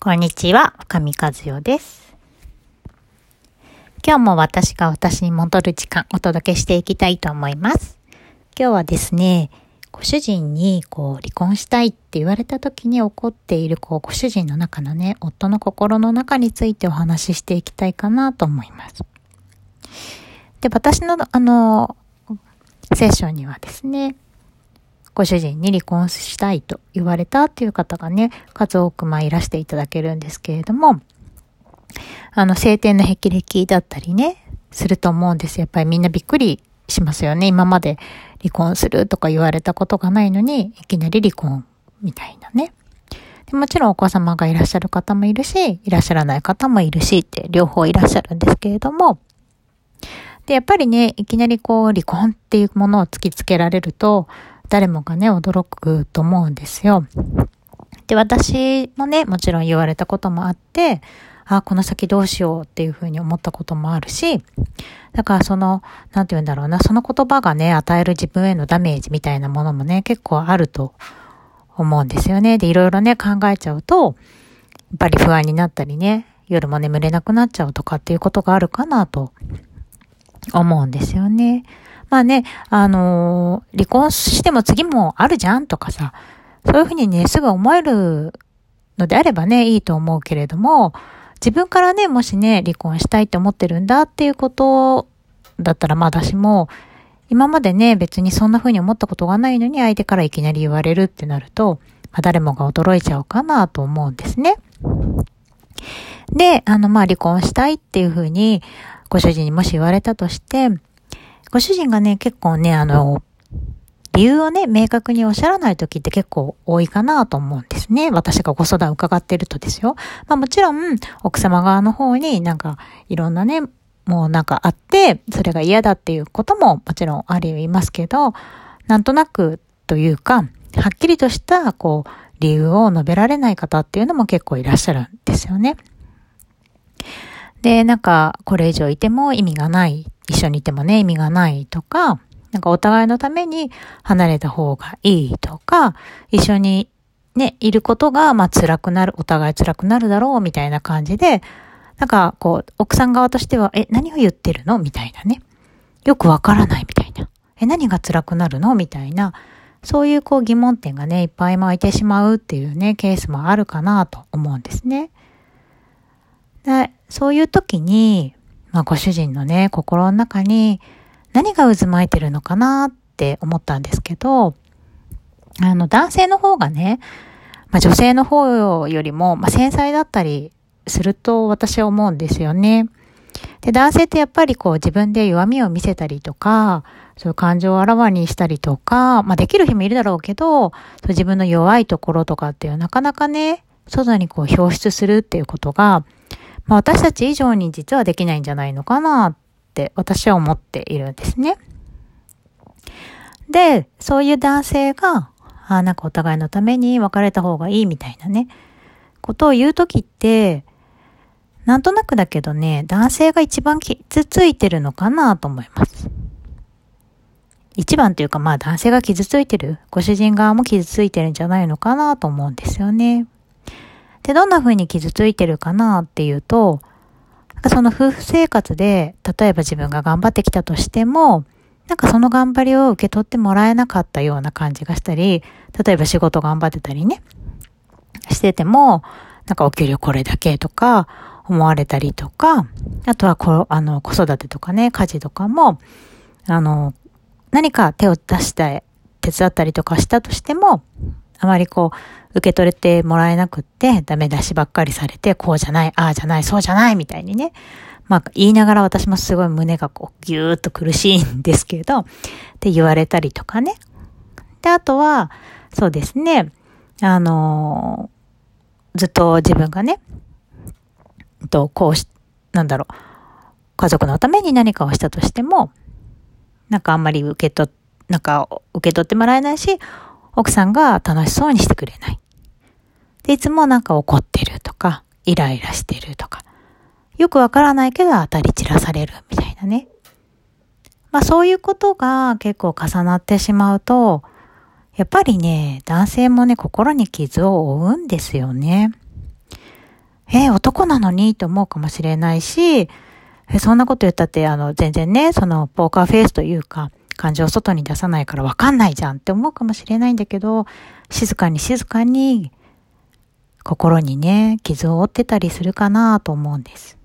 こんにちは、深見和代です。今日も私が私に戻る時間お届けしていきたいと思います。今日はですね、ご主人にこう離婚したいって言われた時に起こっているこうご主人の中のね、夫の心の中についてお話ししていきたいかなと思います。で、私のあの、セッションにはですね、ご主人に離婚したいと言われたっていう方がね、数多くまあいらしていただけるんですけれども、あの、晴天の霹靂だったりね、すると思うんです。やっぱりみんなびっくりしますよね。今まで離婚するとか言われたことがないのに、いきなり離婚みたいなね。でもちろんお子様がいらっしゃる方もいるし、いらっしゃらない方もいるしって両方いらっしゃるんですけれども、で、やっぱりね、いきなりこう離婚っていうものを突きつけられると、誰もがね、驚くと思うんですよ。で、私もね、もちろん言われたこともあって、あ、この先どうしようっていうふうに思ったこともあるし、だからその、なんて言うんだろうな、その言葉がね、与える自分へのダメージみたいなものもね、結構あると思うんですよね。で、いろいろね、考えちゃうと、やっぱり不安になったりね、夜も眠れなくなっちゃうとかっていうことがあるかなと思うんですよね。まあね、あのー離婚しても次もあるじゃんとかさ、そういうふうにね、すぐ思えるのであればね、いいと思うけれども、自分からね、もしね、離婚したいって思ってるんだっていうことだったら、まあ私も、今までね、別にそんな風に思ったことがないのに相手からいきなり言われるってなると、まあ誰もが驚いちゃうかなと思うんですね。で、あの、まあ離婚したいっていう風に、ご主人にもし言われたとして、ご主人がね、結構ね、あの、理由をね、明確におっしゃらない時って結構多いかなと思うんですね。私がご相談伺ってるとですよ。まあもちろん、奥様側の方になんかいろんなね、もうなんかあって、それが嫌だっていうことももちろんありますけど、なんとなくというか、はっきりとした、こう、理由を述べられない方っていうのも結構いらっしゃるんですよね。で、なんか、これ以上いても意味がない。一緒にいてもね、意味がないとか、なんかお互いのために離れた方がいいとか、一緒にね、いることが、まあ辛くなる、お互い辛くなるだろうみたいな感じで、なんかこう、奥さん側としては、え、何を言ってるの？みたいなね。よくわからないみたいな。え、何が辛くなるの？みたいな。そういうこう疑問点がね、いっぱい巻いてしまうっていうね、ケースもあるかなと思うんですね。そういう時に、まあご主人のね、心の中に何が渦巻いてるのかなって思ったんですけど、あの男性の方がね、まあ女性の方よりも、まあ、繊細だったりすると私は思うんですよね。で、男性ってやっぱりこう自分で弱みを見せたりとか、そういう感情をあらわにしたりとか、まあできる日もいるだろうけど、そう自分の弱いところとかっていうなかなかね、外にこう表出するっていうことが、まあ私たち以上に実はできないんじゃないのかなって私は思っているんですね。で、そういう男性が、あなんかお互いのために別れた方がいいみたいなね、ことを言うときって、なんとなくだけどね、男性が一番傷ついてるのかなと思います。一番というかまあ男性が傷ついてる、ご主人側も傷ついてるんじゃないのかなと思うんですよね。で、どんな風に傷ついてるかなっていうと、なんかその夫婦生活で、例えば自分が頑張ってきたとしても、なんかその頑張りを受け取ってもらえなかったような感じがしたり、例えば仕事頑張ってたりね、してても、なんかお給料これだけとか思われたりとか、あとはこあの子育てとかね、家事とかも、あの、何か手を出して手伝ったりとかしたとしても、あまりこう、受け取れてもらえなくって、ダメ出しばっかりされて、こうじゃない、ああじゃない、そうじゃない、みたいにね。まあ、言いながら私もすごい胸がこう、ぎゅーっと苦しいんですけど、って言われたりとかね。で、あとは、そうですね、あのーずっと自分がね、と、こうし、なんだろう、家族のために何かをしたとしても、なんかあんまり受け取、なんか受け取ってもらえないし、奥さんが楽しそうにしてくれない。で、いつもなんか怒ってるとか、イライラしてるとか、よくわからないけど当たり散らされるみたいなね。まあそういうことが結構重なってしまうと、やっぱりね、男性もね、心に傷を負うんですよね。え、男なのにって思うかもしれないし、そんなこと言ったって、あの、全然ね、その、ポーカーフェイスというか、感情を外に出さないからわかんないじゃんって思うかもしれないんだけど、静かに静かに、心にね、傷を負ってたりするかなと思うんです。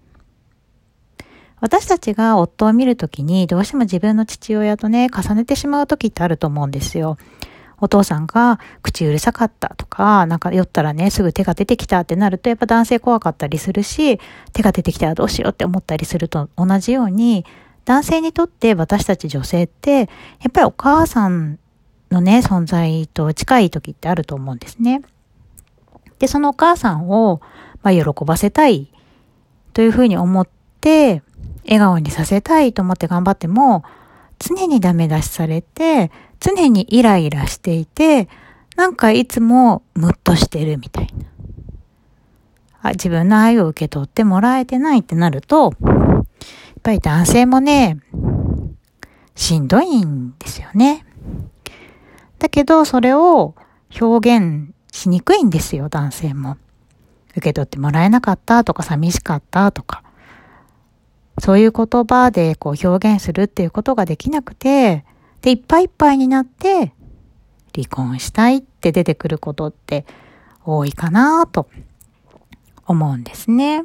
私たちが夫を見るときに、どうしても自分の父親とね、重ねてしまうときってあると思うんですよ。お父さんが口うるさかったとか、なんか酔ったらね、すぐ手が出てきたってなると、やっぱ男性怖かったりするし、手が出てきたらどうしようって思ったりすると同じように、男性にとって私たち女性って、やっぱりお母さんのね、存在と近い時ってあると思うんですね。で、そのお母さんを、まあ、喜ばせたいというふうに思って、笑顔にさせたいと思って頑張っても、常にダメ出しされて、常にイライラしていて、なんかいつもムッとしてるみたいな。あ自分の愛を受け取ってもらえてないってなると、ぱり男性もね、しんどいんですよね。だけど、それを表現しにくいんですよ、男性も。受け取ってもらえなかったとか、寂しかったとか。そういう言葉でこう表現するっていうことができなくて、で、いっぱいいっぱいになって、離婚したいって出てくることって多いかなと思うんですね。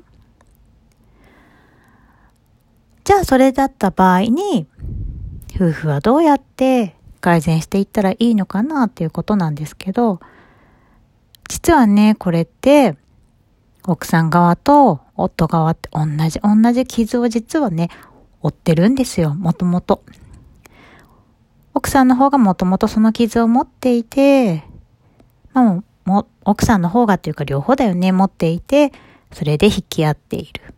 じゃあそれだった場合に、夫婦はどうやって改善していったらいいのかなっていうことなんですけど、実はね、これって、奥さん側と夫側って同じ、同じ傷を実はね、負ってるんですよ、もともと。奥さんの方がもともとその傷を持っていて、まあ、も、奥さんの方がっていうか両方だよね、持っていて、それで引き合っている。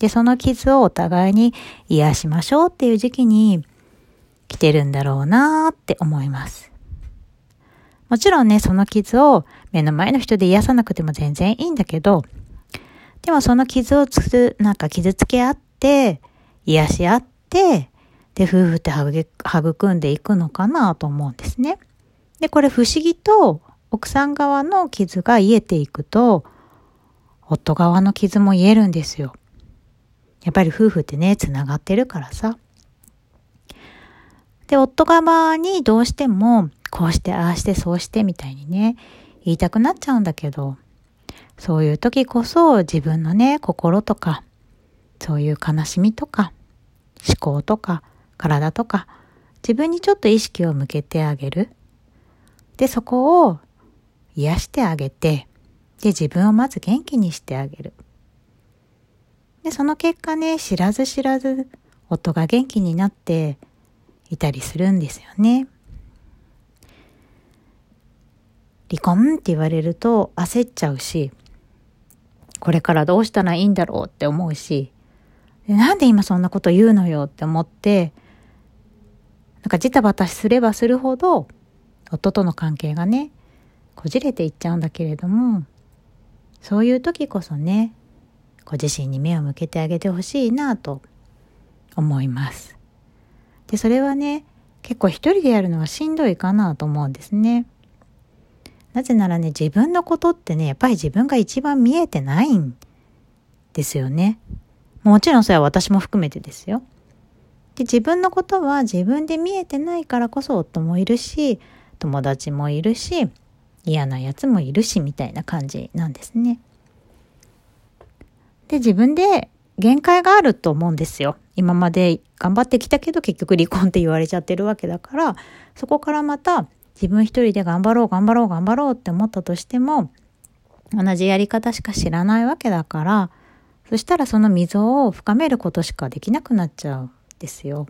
で、その傷をお互いに癒しましょうっていう時期に来てるんだろうなーって思います。もちろんね、その傷を目の前の人で癒さなくても全然いいんだけど、でもその傷をつく、なんか傷つけ合って、癒し合って、で、夫婦って育んでいくのかなと思うんですね。で、これ不思議と奥さん側の傷が癒えていくと、夫側の傷も癒えるんですよ。やっぱり夫婦ってね、繋がってるからさ。で、夫側にどうしても、こうして、ああして、そうしてみたいにね、言いたくなっちゃうんだけど、そういう時こそ自分のね、心とか、そういう悲しみとか、思考とか、体とか、自分にちょっと意識を向けてあげる。で、そこを癒してあげて、で、自分をまず元気にしてあげる。で、その結果ね、知らず知らず夫が元気になっていたりするんですよね。離婚って言われると焦っちゃうし、これからどうしたらいいんだろうって思うし、なんで今そんなこと言うのよって思って、なんかジタバタすればするほど、夫との関係がね、こじれていっちゃうんだけれども、そういう時こそね、ご自身に目を向けてあげてほしいなと思います。で、それはね、結構一人でやるのはしんどいかなと思うんですね。なぜならね、自分のことってね、やっぱり自分が一番見えてないんですよね。もちろんそれは私も含めてですよ。で自分のことは自分で見えてないからこそ夫もいるし友達もいるし嫌なやつもいるしみたいな感じなんですね。で自分で限界があると思うんですよ。今まで頑張ってきたけど結局離婚って言われちゃってるわけだからそこからまた自分一人で頑張ろう頑張ろう頑張ろうって思ったとしても同じやり方しか知らないわけだからそしたらその溝を深めることしかできなくなっちゃうんですよ。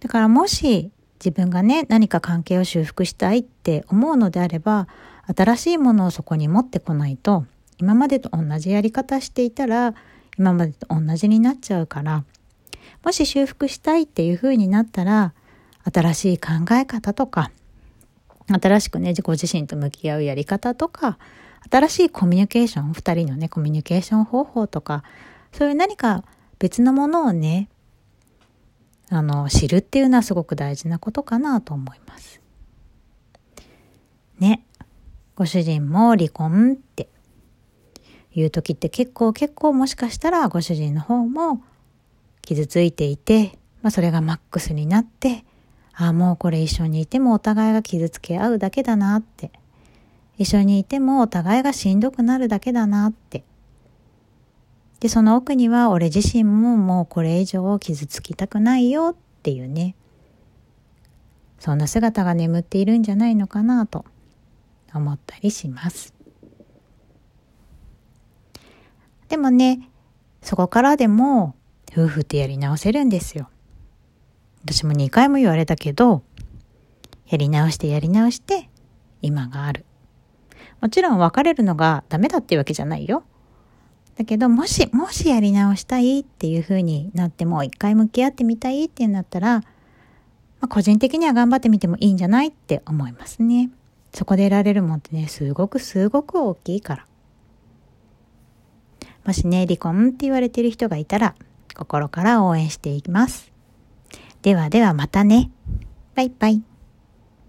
だからもし自分がね、何か関係を修復したいって思うのであれば、新しいものをそこに持ってこないと、今までと同じやり方していたら、今までと同じになっちゃうから、もし修復したいっていう風になったら、新しい考え方とか、新しくね、自己自身と向き合うやり方とか、新しいコミュニケーション、二人のね、コミュニケーション方法とか、そういう何か別のものをね、あの、知るっていうのはすごく大事なことかなと思います。ね。ご主人も離婚っていう時って結構結構もしかしたらご主人の方も傷ついていて、まあそれがマックスになって、ああもうこれ一緒にいてもお互いが傷つけ合うだけだなって。一緒にいてもお互いがしんどくなるだけだなって。で、その奥には俺自身ももうこれ以上傷つきたくないよっていうね。そんな姿が眠っているんじゃないのかなと思ったりします。でもね、そこからでも夫婦ってやり直せるんですよ。私も2回も言われたけど、やり直してやり直して今がある。もちろん別れるのがダメだっていうわけじゃないよ。だけど、もし、もしやり直したいっていう風になっても、一回向き合ってみたいってなったら、まあ、個人的には頑張ってみてもいいんじゃないって思いますね。そこで得られるもんってね、すごくすごく大きいから。もしね、離婚って言われてる人がいたら、心から応援していきます。ではではまたね。バイバイ。